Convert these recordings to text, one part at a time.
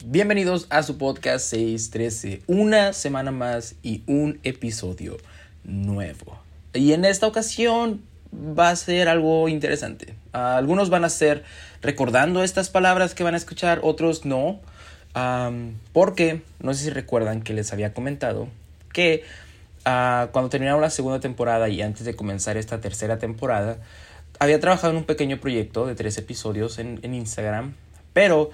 Bienvenidos a su podcast 613, una semana más y un episodio nuevo. Y en esta ocasión va a ser algo interesante. algunos van a ser recordando estas palabras que van a escuchar, otros no. porque no sé si recuerdan que les había comentado que ah, cuando terminaron la segunda temporada y antes de comenzar esta tercera temporada, había trabajado en un pequeño proyecto de tres episodios en, en Instagram, pero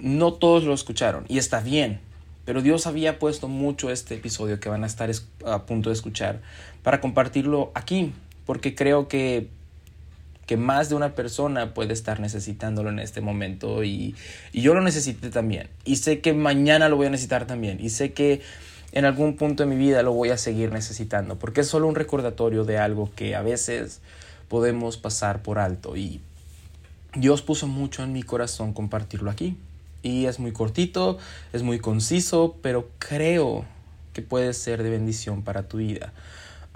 no todos lo escucharon y está bien. Pero Dios había puesto mucho este episodio que van a estar a punto de escuchar para compartirlo aquí, porque creo que, que más de una persona puede estar necesitándolo en este momento y, y yo lo necesité también. Y sé que mañana lo voy a necesitar también. Y sé que en algún punto de mi vida lo voy a seguir necesitando, porque es solo un recordatorio de algo que a veces podemos pasar por alto. Y Dios puso mucho en mi corazón compartirlo aquí. Y es muy cortito, es muy conciso, pero creo que puede ser de bendición para tu vida.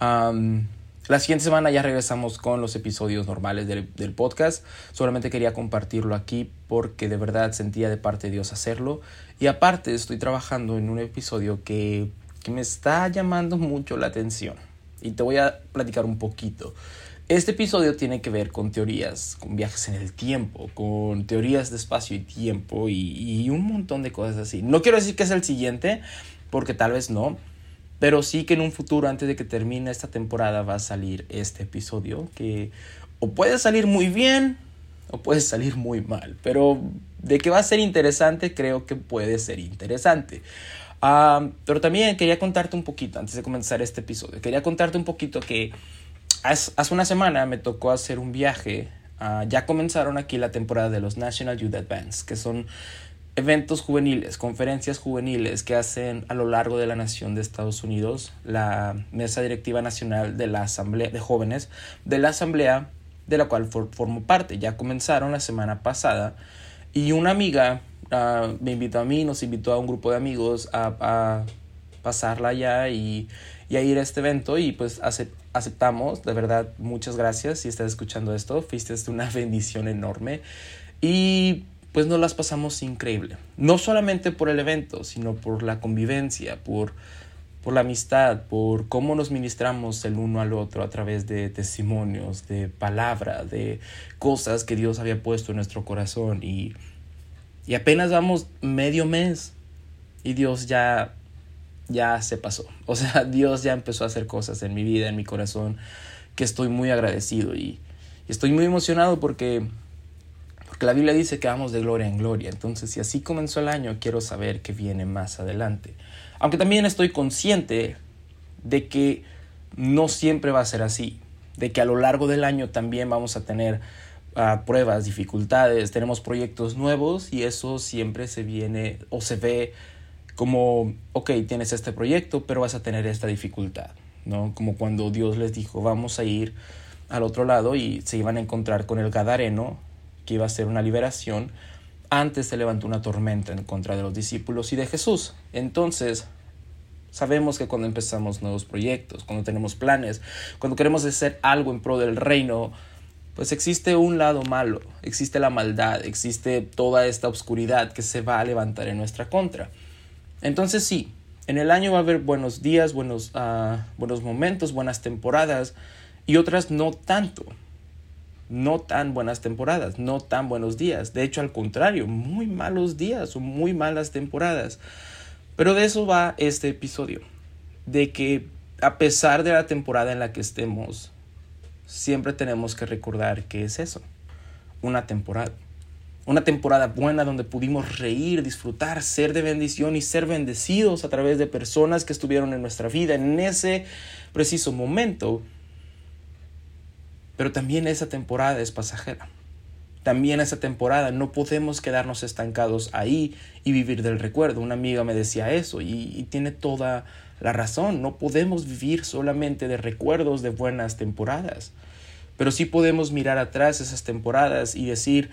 la siguiente semana ya regresamos con los episodios normales del, podcast. Solamente quería compartirlo aquí porque de verdad sentía de parte de Dios hacerlo. Y aparte estoy trabajando en un episodio que, que me está llamando mucho la atención. Y te voy a platicar un poquito. Este episodio tiene que ver con teorías, con viajes en el tiempo, con teorías de espacio y tiempo y, un montón de cosas así. No quiero decir que es el siguiente, porque tal vez no, pero sí que en un futuro, antes de que termine esta temporada, va a salir este episodio que o puede salir muy bien o puede salir muy mal, pero de que va a ser interesante, creo que puede ser interesante. Ah, pero también quería contarte un poquito, antes de comenzar este episodio, quería contarte un poquito que hace una semana me tocó hacer un viaje. Ah, ya comenzaron aquí la temporada de los National Youth Advance, que son eventos juveniles, conferencias juveniles que hacen a lo largo de la nación de Estados Unidos la Mesa Directiva Nacional de la Asamblea de Jóvenes de la Asamblea de la cual formo parte. Ya comenzaron la semana pasada y una amiga ah, me invitó a mí, nos invitó a un grupo de amigos a, a pasarla allá y, y, a ir a este evento y pues aceptamos, de verdad, muchas gracias si estás escuchando esto, fuiste una bendición enorme y pues nos las pasamos increíble, no solamente por el evento, sino por la convivencia, por, por la amistad, por cómo nos ministramos el uno al otro a través de testimonios, de palabra, de cosas que Dios había puesto en nuestro corazón y, y apenas vamos medio mes y Dios ya ya se pasó. O sea, Dios ya empezó a hacer cosas en mi vida, en mi corazón, que estoy muy agradecido y, estoy muy emocionado porque, porque la Biblia dice que vamos de gloria en gloria. Entonces, si así comenzó el año, quiero saber qué viene más adelante. Aunque también estoy consciente de que no siempre va a ser así, de que a lo largo del año también vamos a tener ah, pruebas, dificultades, tenemos proyectos nuevos y eso siempre se viene o se ve como, ok, tienes este proyecto, pero vas a tener esta dificultad, ¿no? Como cuando Dios les dijo, vamos a ir al otro lado y se iban a encontrar con el Gadareno, que iba a ser una liberación, antes se levantó una tormenta en contra de los discípulos y de Jesús. Entonces, sabemos que cuando empezamos nuevos proyectos, cuando tenemos planes, cuando queremos hacer algo en pro del reino, pues existe un lado malo, existe la maldad, existe toda esta oscuridad que se va a levantar en nuestra contra. Entonces sí, en el año va a haber buenos días, buenos, ah, buenos momentos, buenas temporadas y otras no tanto. No tan buenas temporadas, no tan buenos días. De hecho, al contrario, muy malos días o muy malas temporadas. Pero de eso va este episodio. De que a pesar de la temporada en la que estemos, siempre tenemos que recordar que es eso, una temporada. Una temporada buena donde pudimos reír, disfrutar, ser de bendición y ser bendecidos a través de personas que estuvieron en nuestra vida en ese preciso momento. Pero también esa temporada es pasajera. También esa temporada no podemos quedarnos estancados ahí y vivir del recuerdo. Una amiga me decía eso y, tiene toda la razón. No podemos vivir solamente de recuerdos de buenas temporadas. Pero sí podemos mirar atrás esas temporadas y decir,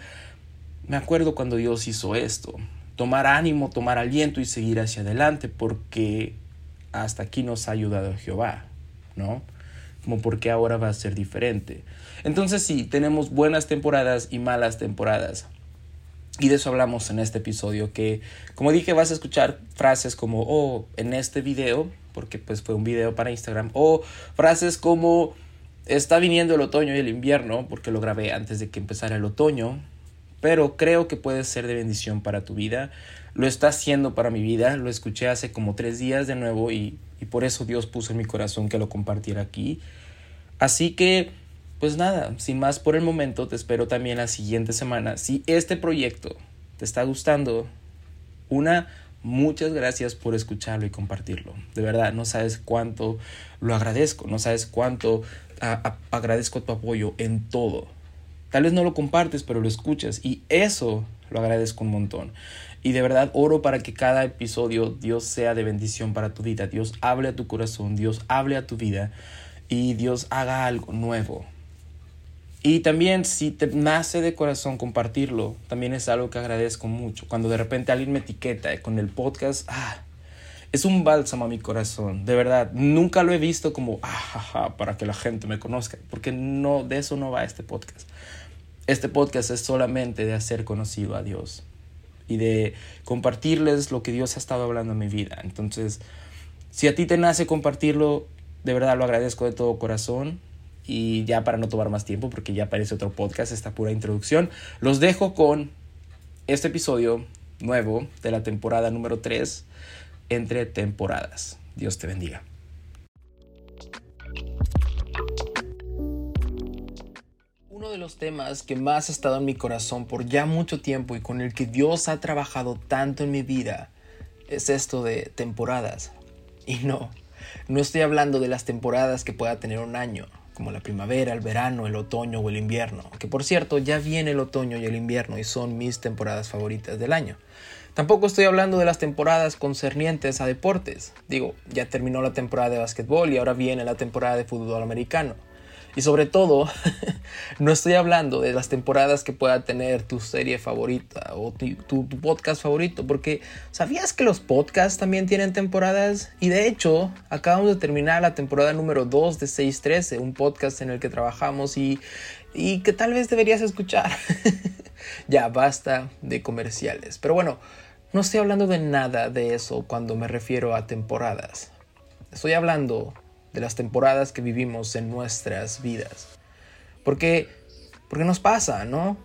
me acuerdo cuando Dios hizo esto, tomar ánimo, tomar aliento y seguir hacia adelante, porque hasta aquí nos ha ayudado Jehová, ¿no? Como porque ahora va a ser diferente. Entonces sí, tenemos buenas temporadas y malas temporadas. Y de eso hablamos en este episodio, que como dije vas a escuchar frases como, oh, en este video, porque pues fue un video para Instagram, o frases como, está viniendo el otoño y el invierno, porque lo grabé antes de que empezara el otoño, pero creo que puede ser de bendición para tu vida. Lo está haciendo para mi vida, lo escuché hace como tres días de nuevo y, y por eso Dios puso en mi corazón que lo compartiera aquí. Así que pues nada, sin más por el momento, te espero también la siguiente semana. Si este proyecto te está gustando, una, muchas gracias por escucharlo y compartirlo. De verdad, no sabes cuánto lo agradezco, no sabes cuánto agradezco tu apoyo en todo. Tal vez no lo compartes, pero lo escuchas y eso lo agradezco un montón. Y de verdad oro para que cada episodio Dios sea de bendición para tu vida. Dios hable a tu corazón, Dios hable a tu vida y Dios haga algo nuevo y también si te nace de corazón compartirlo, también es algo que agradezco mucho. Cuando de repente alguien me etiqueta con el podcast, ah, es un bálsamo a mi corazón, de verdad. Nunca lo he visto como, ah, para que la gente me conozca, porque no, de eso no va este podcast. Este podcast es solamente de hacer conocido a Dios y de compartirles lo que Dios ha estado hablando en mi vida. Entonces, si a ti te nace compartirlo, de verdad lo agradezco de todo corazón y ya para no tomar más tiempo, porque ya aparece otro podcast, esta pura introducción, los dejo con este episodio nuevo de la temporada número 3, entre temporadas. Dios te bendiga. Uno de los temas que más ha estado en mi corazón por ya mucho tiempo y con el que Dios ha trabajado tanto en mi vida es esto de temporadas. Y no, no estoy hablando de las temporadas que pueda tener un año como la primavera, el verano, el otoño o el invierno. Que por cierto, ya viene el otoño y el invierno y son mis temporadas favoritas del año. Tampoco estoy hablando de las temporadas concernientes a deportes. Digo, ya terminó la temporada de básquetbol y ahora viene la temporada de fútbol americano. Y sobre todo, no estoy hablando de las temporadas que pueda tener tu serie favorita o tu, podcast favorito, porque ¿sabías que los podcasts también tienen temporadas? Y de hecho, acabamos de terminar la temporada número 2 de 613, un podcast en el que trabajamos y, y que tal vez deberías escuchar. ya, basta de comerciales. Pero bueno, no estoy hablando de nada de eso cuando me refiero a temporadas. Estoy hablando de las temporadas que vivimos en nuestras vidas. Porque, porque nos pasa, ¿no?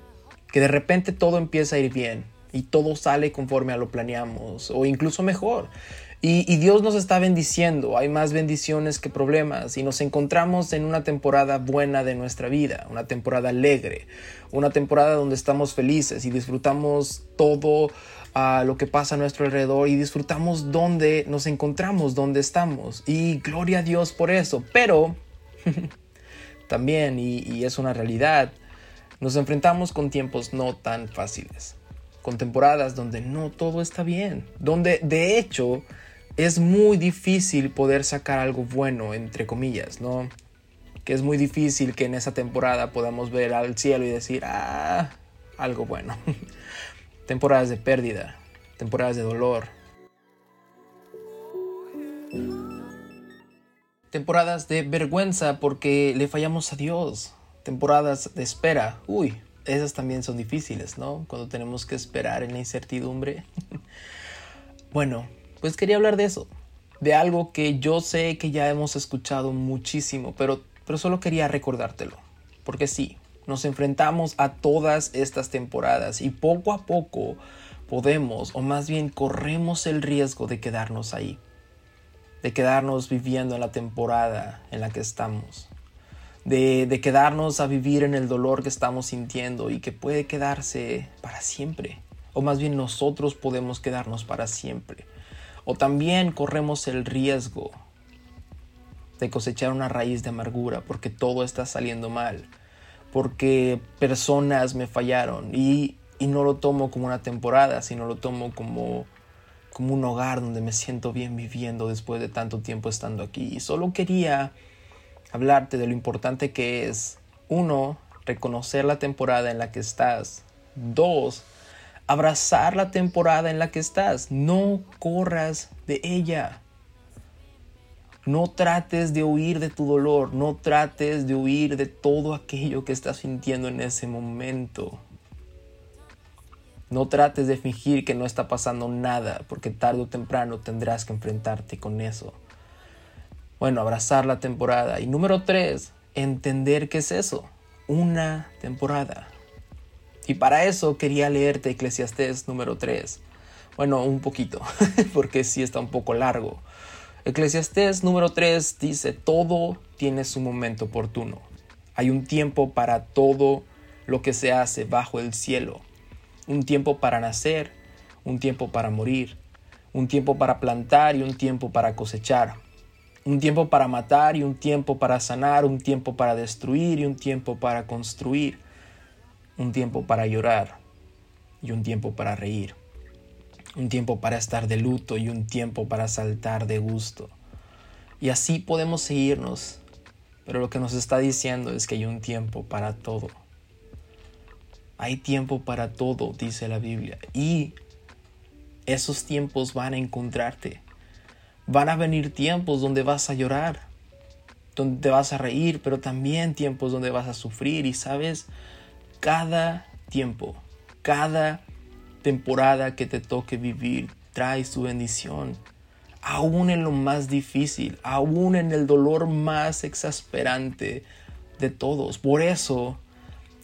Que de repente todo empieza a ir bien y todo sale conforme a lo planeamos o incluso mejor. Y, y, Dios nos está bendiciendo, hay más bendiciones que problemas y nos encontramos en una temporada buena de nuestra vida, una temporada alegre, una temporada donde estamos felices y disfrutamos todo a lo que pasa a nuestro alrededor y disfrutamos donde nos encontramos, donde estamos. Y gloria a Dios por eso. Pero también, y, y es una realidad, nos enfrentamos con tiempos no tan fáciles. Con temporadas donde no todo está bien. Donde de hecho es muy difícil poder sacar algo bueno, entre comillas, ¿no? Que es muy difícil que en esa temporada podamos ver al cielo y decir, ah, algo bueno. temporadas de pérdida, temporadas de dolor, temporadas de vergüenza porque le fallamos a Dios, temporadas de espera, uy, esas también son difíciles, ¿no? Cuando tenemos que esperar en la incertidumbre. bueno, pues quería hablar de eso, de algo que yo sé que ya hemos escuchado muchísimo, pero, pero solo quería recordártelo, porque sí, nos enfrentamos a todas estas temporadas y poco a poco podemos, o más bien corremos el riesgo de quedarnos ahí, de quedarnos viviendo en la temporada en la que estamos, de, de quedarnos a vivir en el dolor que estamos sintiendo y que puede quedarse para siempre, o más bien nosotros podemos quedarnos para siempre, o también corremos el riesgo de cosechar una raíz de amargura porque todo está saliendo mal porque personas me fallaron y, no lo tomo como una temporada, sino lo tomo como, como un hogar donde me siento bien viviendo después de tanto tiempo estando aquí. Y solo quería hablarte de lo importante que es, uno, reconocer la temporada en la que estás. Dos, abrazar la temporada en la que estás. No corras de ella. No trates de huir de tu dolor, no trates de huir de todo aquello que estás sintiendo en ese momento. No trates de fingir que no está pasando nada, porque tarde o temprano tendrás que enfrentarte con eso. Bueno, abrazar la temporada. Y número tres, entender qué es eso. Una temporada. Y para eso quería leerte Eclesiastés número 3. Bueno, un poquito, porque sí está un poco largo. Eclesiastés número 3 dice, todo tiene su momento oportuno. Hay un tiempo para todo lo que se hace bajo el cielo. Un tiempo para nacer, un tiempo para morir, un tiempo para plantar y un tiempo para cosechar. Un tiempo para matar y un tiempo para sanar, un tiempo para destruir y un tiempo para construir un tiempo para llorar y un tiempo para reír, un tiempo para estar de luto y un tiempo para saltar de gusto. Y así podemos seguirnos, pero lo que nos está diciendo es que hay un tiempo para todo. Hay tiempo para todo, dice la Biblia, y esos tiempos van a encontrarte. Van a venir tiempos donde vas a llorar, donde vas a reír, pero también tiempos donde vas a sufrir. Y sabes, cada tiempo, cada temporada que te toque vivir trae su bendición. Aún en lo más difícil, aún en el dolor más exasperante de todos. Por eso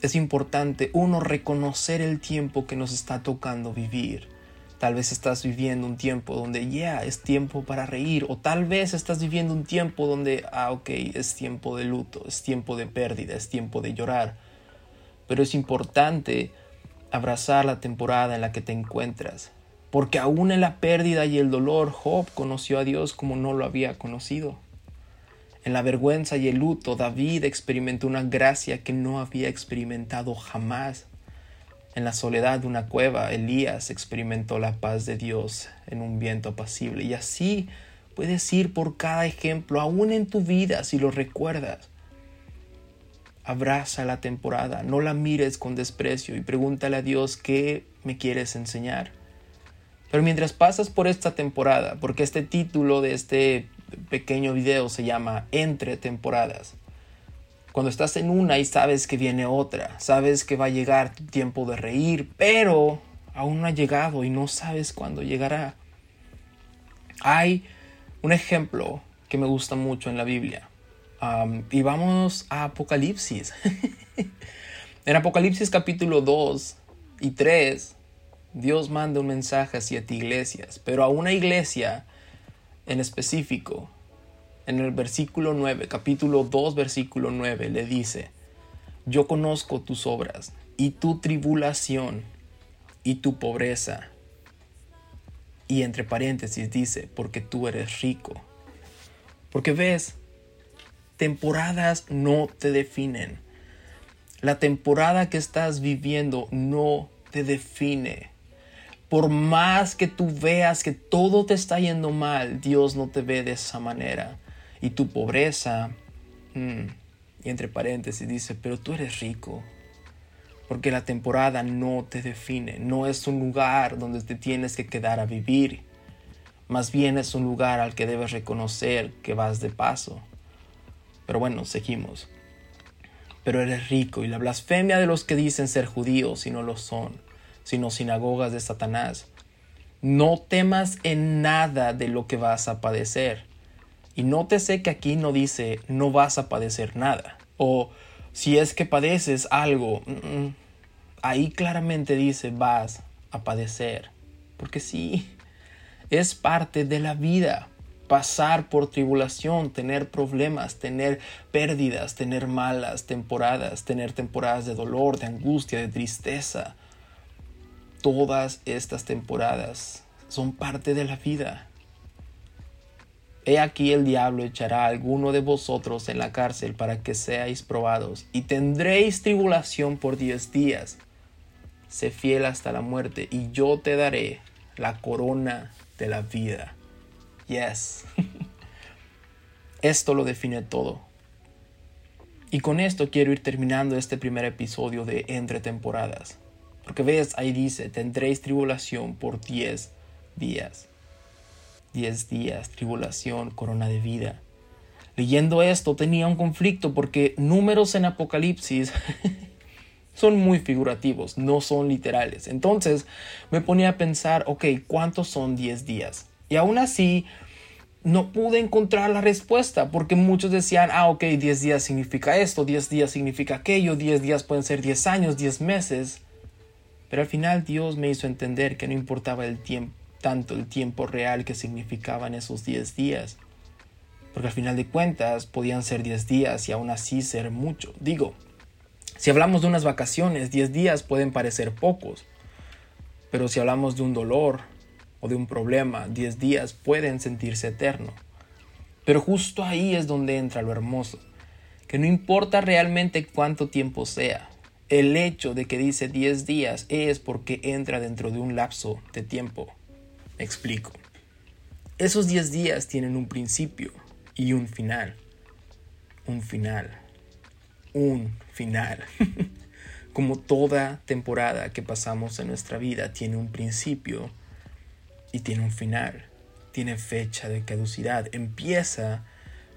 es importante, uno, reconocer el tiempo que nos está tocando vivir. Tal vez estás viviendo un tiempo donde ya es tiempo para reír o tal vez estás viviendo un tiempo donde, ah, ok, es tiempo de luto, es tiempo de pérdida, es tiempo de llorar pero es importante abrazar la temporada en la que te encuentras, porque aún en la pérdida y el dolor, Job conoció a Dios como no lo había conocido. En la vergüenza y el luto, David experimentó una gracia que no había experimentado jamás. En la soledad de una cueva, Elías experimentó la paz de Dios en un viento apacible. Y así puedes ir por cada ejemplo, aún en tu vida, si lo recuerdas. Abraza la temporada, no la mires con desprecio y pregúntale a Dios qué me quieres enseñar. Pero mientras pasas por esta temporada, porque este título de este pequeño video se llama Entre temporadas, cuando estás en una y sabes que viene otra, sabes que va a llegar tu tiempo de reír, pero aún no ha llegado y no sabes cuándo llegará. Hay un ejemplo que me gusta mucho en la Biblia y vamos a Apocalipsis. en Apocalipsis capítulo 2 y 3, Dios manda un mensaje hacia ti iglesias, pero a una iglesia en específico, en el versículo 9, capítulo 2, versículo 9, le dice, yo conozco tus obras y tu tribulación y tu pobreza. Y entre paréntesis dice, porque tú eres rico. Porque ves, temporadas no te definen. La temporada que estás viviendo no te define. Por más que tú veas que todo te está yendo mal, Dios no te ve de esa manera. Y tu pobreza, mm, y entre paréntesis dice, pero tú eres rico. Porque la temporada no te define, no es un lugar donde te tienes que quedar a vivir. Más bien es un lugar al que debes reconocer que vas de paso. Pero bueno, seguimos. Pero eres rico y la blasfemia de los que dicen ser judíos y no lo son, sino sinagogas de Satanás. No temas en nada de lo que vas a padecer. Y nótese que aquí no dice no vas a padecer nada. O si es que padeces algo, mm, mm, ahí claramente dice vas a padecer. Porque sí, es parte de la vida pasar por tribulación, tener problemas, tener pérdidas, tener malas temporadas, tener temporadas de dolor, de angustia, de tristeza. Todas estas temporadas son parte de la vida. He aquí el diablo echará a alguno de vosotros en la cárcel para que seáis probados, y tendréis tribulación por diez días. Sé fiel hasta la muerte, y yo te daré la corona de la vida. Yes. Esto lo define todo. Y con esto quiero ir terminando este primer episodio de Entre temporadas. Porque ves, ahí dice, tendréis tribulación por 10 días. 10 días, tribulación, corona de vida. Leyendo esto tenía un conflicto porque números en Apocalipsis son muy figurativos, no son literales. Entonces me ponía a pensar, ok, ¿cuántos son 10 días? Y aún así no pude encontrar la respuesta porque muchos decían, ah, ok, 10 días significa esto, 10 días significa aquello, 10 días pueden ser 10 años, 10 meses. Pero al final Dios me hizo entender que no importaba el tiempo, tanto el tiempo real que significaban esos 10 días. Porque al final de cuentas podían ser 10 días y aún así ser mucho. Digo, si hablamos de unas vacaciones, 10 días pueden parecer pocos. Pero si hablamos de un dolor o de un problema, 10 días pueden sentirse eterno. Pero justo ahí es donde entra lo hermoso, que no importa realmente cuánto tiempo sea, el hecho de que dice 10 días es porque entra dentro de un lapso de tiempo. Me explico. Esos 10 días tienen un principio y un final. Un final un final. Como toda temporada que pasamos en nuestra vida tiene un principio y tiene un final. Tiene fecha de caducidad. Empieza,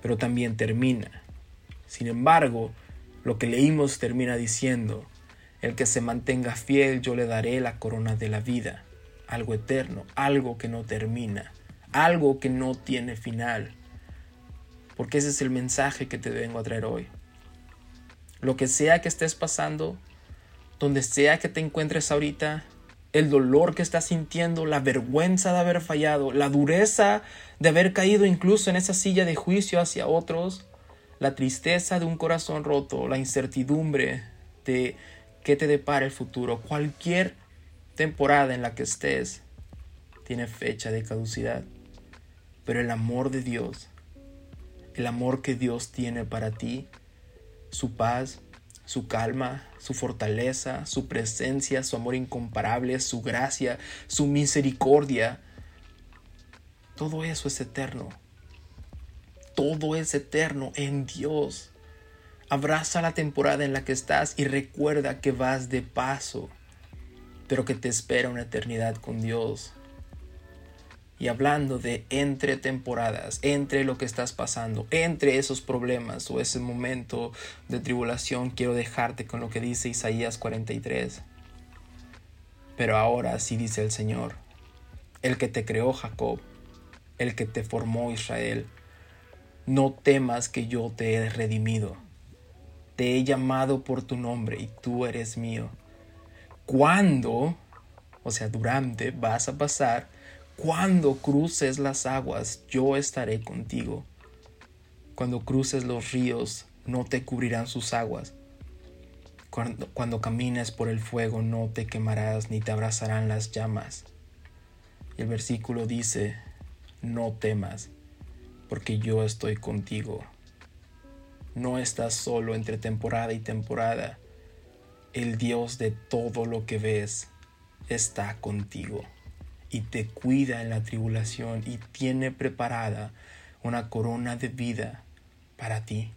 pero también termina. Sin embargo, lo que leímos termina diciendo, el que se mantenga fiel yo le daré la corona de la vida, algo eterno, algo que no termina, algo que no tiene final. Porque ese es el mensaje que te vengo a traer hoy lo que sea que estés pasando, donde sea que te encuentres ahorita, el dolor que estás sintiendo, la vergüenza de haber fallado, la dureza de haber caído incluso en esa silla de juicio hacia otros, la tristeza de un corazón roto, la incertidumbre de qué te depara el futuro, cualquier temporada en la que estés tiene fecha de caducidad. Pero el amor de Dios, el amor que Dios tiene para ti, su paz, su calma, su fortaleza, su presencia, su amor incomparable, su gracia, su misericordia. Todo eso es eterno. Todo es eterno en Dios. Abraza la temporada en la que estás y recuerda que vas de paso, pero que te espera una eternidad con Dios y hablando de entre temporadas, entre lo que estás pasando, entre esos problemas o ese momento de tribulación, quiero dejarte con lo que dice Isaías 43. Pero ahora sí dice el Señor, el que te creó Jacob, el que te formó Israel, no temas que yo te he redimido. Te he llamado por tu nombre y tú eres mío. ¿Cuándo, o sea, durante, vas a pasar cuando cruces las aguas, yo estaré contigo. Cuando cruces los ríos, no te cubrirán sus aguas. Cuando, cuando, camines por el fuego, no te quemarás ni te abrazarán las llamas. Y el versículo dice, no temas, porque yo estoy contigo. No estás solo entre temporada y temporada. El Dios de todo lo que ves está contigo y te cuida en la tribulación y tiene preparada una corona de vida para ti.